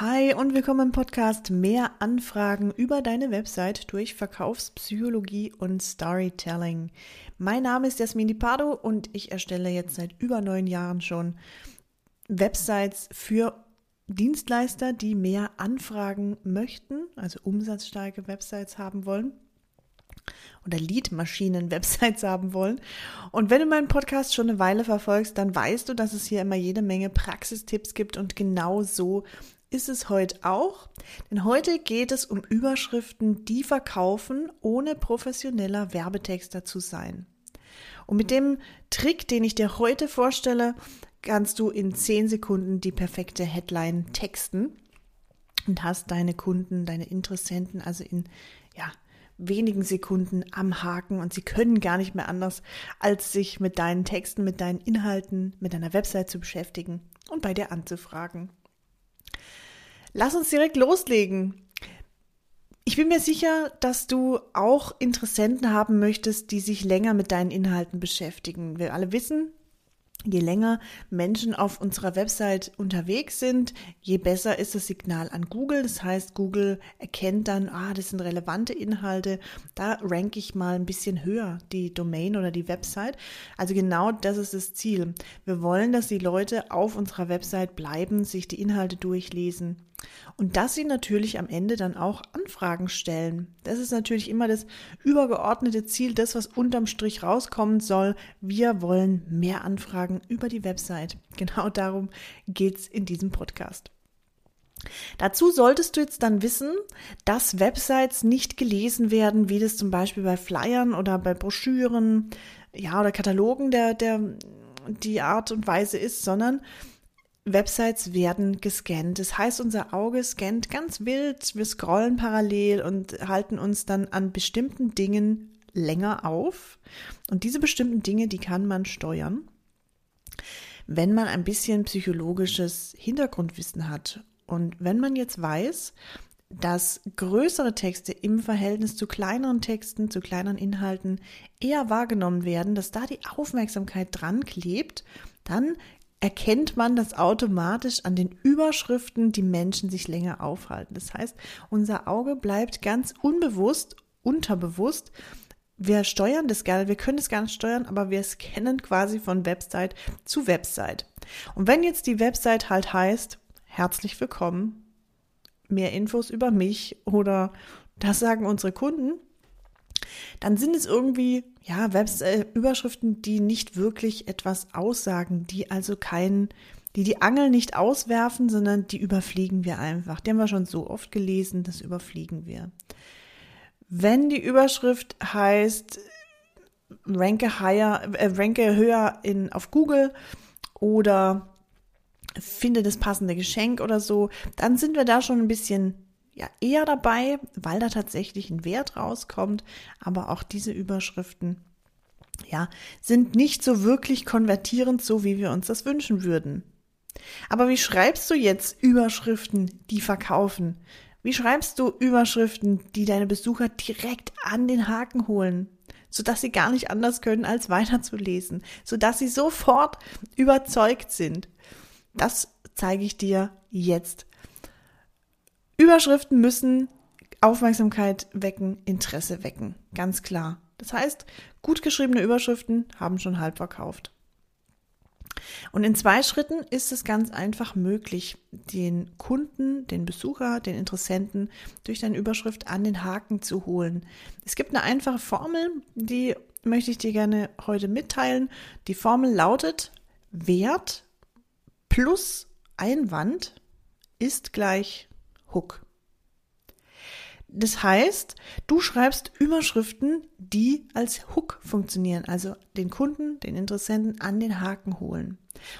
Hi und willkommen im Podcast Mehr Anfragen über deine Website durch Verkaufspsychologie und Storytelling. Mein Name ist Jasmini Pardo und ich erstelle jetzt seit über neun Jahren schon Websites für Dienstleister, die mehr Anfragen möchten, also umsatzstarke Websites haben wollen oder Leadmaschinen-Websites haben wollen. Und wenn du meinen Podcast schon eine Weile verfolgst, dann weißt du, dass es hier immer jede Menge Praxistipps gibt und genau so ist es heute auch, denn heute geht es um Überschriften, die verkaufen, ohne professioneller Werbetexter zu sein. Und mit dem Trick, den ich dir heute vorstelle, kannst du in 10 Sekunden die perfekte Headline texten und hast deine Kunden, deine Interessenten also in ja, wenigen Sekunden am Haken und sie können gar nicht mehr anders, als sich mit deinen Texten, mit deinen Inhalten, mit deiner Website zu beschäftigen und bei dir anzufragen. Lass uns direkt loslegen. Ich bin mir sicher, dass du auch Interessenten haben möchtest, die sich länger mit deinen Inhalten beschäftigen. Wir alle wissen, Je länger Menschen auf unserer Website unterwegs sind, je besser ist das Signal an Google. Das heißt, Google erkennt dann, ah, das sind relevante Inhalte. Da ranke ich mal ein bisschen höher die Domain oder die Website. Also genau das ist das Ziel. Wir wollen, dass die Leute auf unserer Website bleiben, sich die Inhalte durchlesen. Und dass sie natürlich am Ende dann auch Anfragen stellen. Das ist natürlich immer das übergeordnete Ziel, das, was unterm Strich rauskommen soll. Wir wollen mehr Anfragen über die Website. Genau darum geht es in diesem Podcast. Dazu solltest du jetzt dann wissen, dass Websites nicht gelesen werden, wie das zum Beispiel bei Flyern oder bei Broschüren, ja, oder Katalogen der, der, die Art und Weise ist, sondern Websites werden gescannt. Das heißt, unser Auge scannt ganz wild, wir scrollen parallel und halten uns dann an bestimmten Dingen länger auf. Und diese bestimmten Dinge, die kann man steuern, wenn man ein bisschen psychologisches Hintergrundwissen hat. Und wenn man jetzt weiß, dass größere Texte im Verhältnis zu kleineren Texten, zu kleineren Inhalten eher wahrgenommen werden, dass da die Aufmerksamkeit dran klebt, dann erkennt man das automatisch an den Überschriften, die Menschen sich länger aufhalten. Das heißt, unser Auge bleibt ganz unbewusst, unterbewusst. Wir steuern das gerne, wir können es gar nicht steuern, aber wir scannen quasi von Website zu Website. Und wenn jetzt die Website halt heißt, herzlich willkommen, mehr Infos über mich oder das sagen unsere Kunden, dann sind es irgendwie ja Webs äh, die nicht wirklich etwas aussagen, die also kein die die Angel nicht auswerfen, sondern die überfliegen wir einfach. Die haben wir schon so oft gelesen, das überfliegen wir. Wenn die Überschrift heißt ranke higher, äh, ranke höher in auf Google oder finde das passende Geschenk oder so, dann sind wir da schon ein bisschen ja eher dabei, weil da tatsächlich ein Wert rauskommt. Aber auch diese Überschriften, ja, sind nicht so wirklich konvertierend, so wie wir uns das wünschen würden. Aber wie schreibst du jetzt Überschriften, die verkaufen? Wie schreibst du Überschriften, die deine Besucher direkt an den Haken holen, sodass sie gar nicht anders können, als weiterzulesen, sodass sie sofort überzeugt sind? Das zeige ich dir jetzt. Überschriften müssen Aufmerksamkeit wecken, Interesse wecken. Ganz klar. Das heißt, gut geschriebene Überschriften haben schon halb verkauft. Und in zwei Schritten ist es ganz einfach möglich, den Kunden, den Besucher, den Interessenten durch deine Überschrift an den Haken zu holen. Es gibt eine einfache Formel, die möchte ich dir gerne heute mitteilen. Die Formel lautet Wert plus Einwand ist gleich Hook. Das heißt, du schreibst Überschriften, die als Hook funktionieren, also den Kunden, den Interessenten an den Haken holen.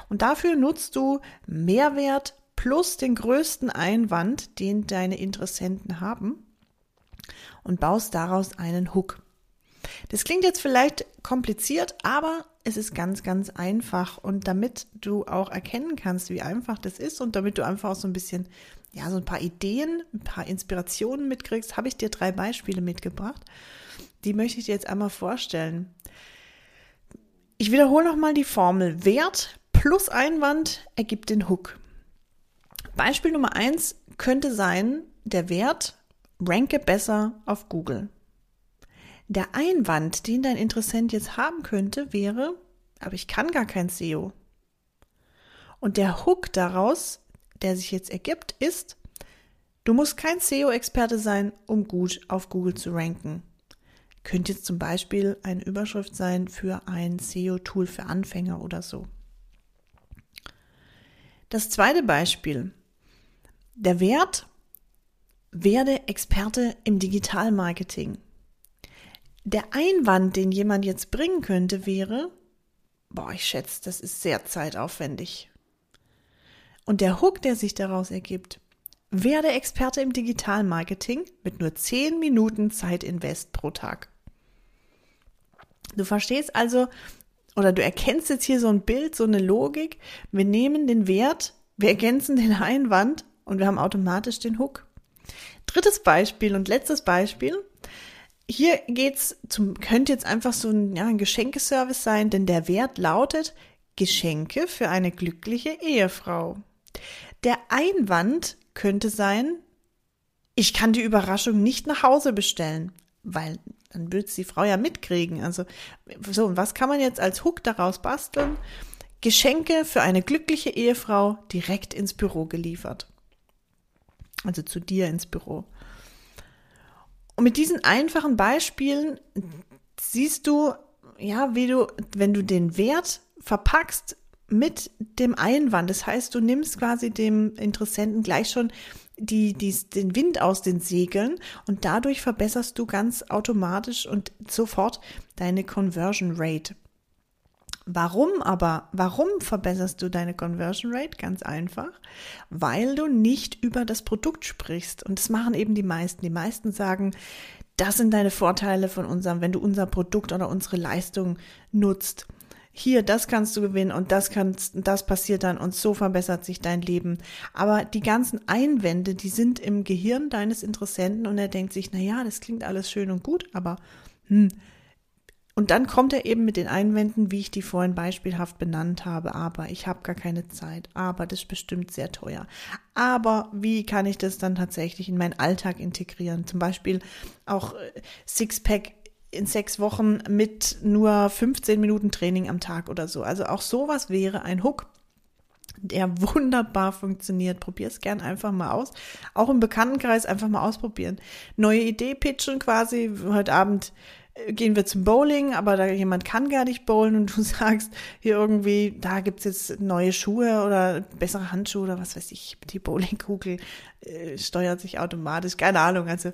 Und dafür nutzt du Mehrwert plus den größten Einwand, den deine Interessenten haben und baust daraus einen Hook. Das klingt jetzt vielleicht kompliziert, aber es ist ganz, ganz einfach. Und damit du auch erkennen kannst, wie einfach das ist und damit du einfach auch so ein bisschen, ja, so ein paar Ideen, ein paar Inspirationen mitkriegst, habe ich dir drei Beispiele mitgebracht. Die möchte ich dir jetzt einmal vorstellen. Ich wiederhole nochmal die Formel. Wert plus Einwand ergibt den Hook. Beispiel Nummer eins könnte sein, der Wert ranke besser auf Google. Der Einwand, den dein Interessent jetzt haben könnte, wäre, aber ich kann gar kein SEO. Und der Hook daraus, der sich jetzt ergibt, ist, du musst kein SEO-Experte sein, um gut auf Google zu ranken. Könnte jetzt zum Beispiel eine Überschrift sein für ein SEO-Tool für Anfänger oder so. Das zweite Beispiel. Der Wert, werde Experte im Digitalmarketing. Der Einwand, den jemand jetzt bringen könnte, wäre, boah, ich schätze, das ist sehr zeitaufwendig. Und der Hook, der sich daraus ergibt, werde Experte im Digitalmarketing mit nur 10 Minuten Zeitinvest pro Tag. Du verstehst also, oder du erkennst jetzt hier so ein Bild, so eine Logik. Wir nehmen den Wert, wir ergänzen den Einwand und wir haben automatisch den Hook. Drittes Beispiel und letztes Beispiel. Hier geht's zum, könnte jetzt einfach so ein, ja, ein Geschenkeservice sein, denn der Wert lautet Geschenke für eine glückliche Ehefrau. Der Einwand könnte sein, ich kann die Überraschung nicht nach Hause bestellen, weil dann würde die Frau ja mitkriegen. Also, so, und was kann man jetzt als Hook daraus basteln? Geschenke für eine glückliche Ehefrau direkt ins Büro geliefert. Also zu dir ins Büro. Und mit diesen einfachen Beispielen siehst du, ja, wie du, wenn du den Wert verpackst mit dem Einwand, das heißt, du nimmst quasi dem Interessenten gleich schon die, die, den Wind aus den Segeln und dadurch verbesserst du ganz automatisch und sofort deine Conversion Rate. Warum aber, warum verbesserst du deine Conversion Rate? Ganz einfach, weil du nicht über das Produkt sprichst. Und das machen eben die meisten. Die meisten sagen, das sind deine Vorteile von unserem, wenn du unser Produkt oder unsere Leistung nutzt hier, das kannst du gewinnen und das kannst, das passiert dann und so verbessert sich dein Leben. Aber die ganzen Einwände, die sind im Gehirn deines Interessenten und er denkt sich, na ja, das klingt alles schön und gut, aber hm. Und dann kommt er eben mit den Einwänden, wie ich die vorhin beispielhaft benannt habe. Aber ich habe gar keine Zeit. Aber das ist bestimmt sehr teuer. Aber wie kann ich das dann tatsächlich in meinen Alltag integrieren? Zum Beispiel auch äh, Sixpack in sechs Wochen mit nur 15 Minuten Training am Tag oder so. Also auch sowas wäre ein Hook, der wunderbar funktioniert. Probier es gern einfach mal aus. Auch im Bekanntenkreis einfach mal ausprobieren. Neue Idee pitchen quasi. Heute Abend äh, gehen wir zum Bowling, aber da jemand kann gar nicht bowlen und du sagst hier irgendwie, da gibt's jetzt neue Schuhe oder bessere Handschuhe oder was weiß ich, die Bowlingkugel äh, steuert sich automatisch, keine Ahnung. Also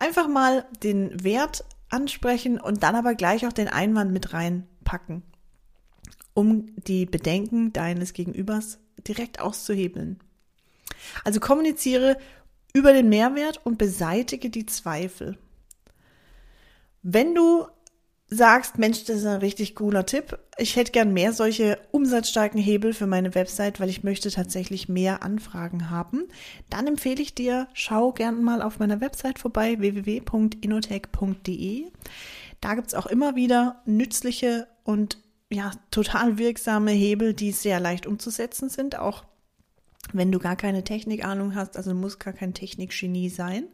einfach mal den Wert ansprechen und dann aber gleich auch den Einwand mit reinpacken, um die Bedenken deines Gegenübers direkt auszuhebeln. Also kommuniziere über den Mehrwert und beseitige die Zweifel. Wenn du sagst, Mensch, das ist ein richtig cooler Tipp. Ich hätte gern mehr solche umsatzstarken Hebel für meine Website, weil ich möchte tatsächlich mehr Anfragen haben. Dann empfehle ich dir, schau gern mal auf meiner Website vorbei, www.inotech.de. Da gibt's auch immer wieder nützliche und ja, total wirksame Hebel, die sehr leicht umzusetzen sind, auch wenn du gar keine Technikahnung hast, also muss gar kein Technikgenie sein.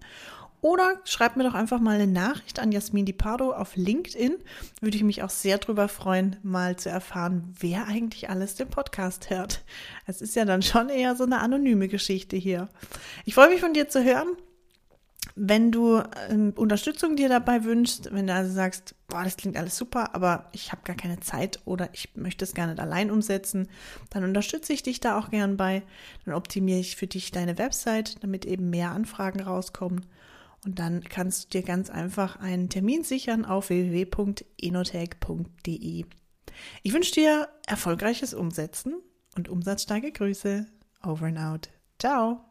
Oder schreib mir doch einfach mal eine Nachricht an Jasmin Di Pardo auf LinkedIn. Würde ich mich auch sehr drüber freuen, mal zu erfahren, wer eigentlich alles den Podcast hört. Es ist ja dann schon eher so eine anonyme Geschichte hier. Ich freue mich von dir zu hören. Wenn du ähm, Unterstützung dir dabei wünschst, wenn du also sagst, boah, das klingt alles super, aber ich habe gar keine Zeit oder ich möchte es gar nicht allein umsetzen, dann unterstütze ich dich da auch gern bei. Dann optimiere ich für dich deine Website, damit eben mehr Anfragen rauskommen. Und dann kannst du dir ganz einfach einen Termin sichern auf www.enotech.de. Ich wünsche dir erfolgreiches Umsetzen und umsatzstarke Grüße. Over and out. Ciao.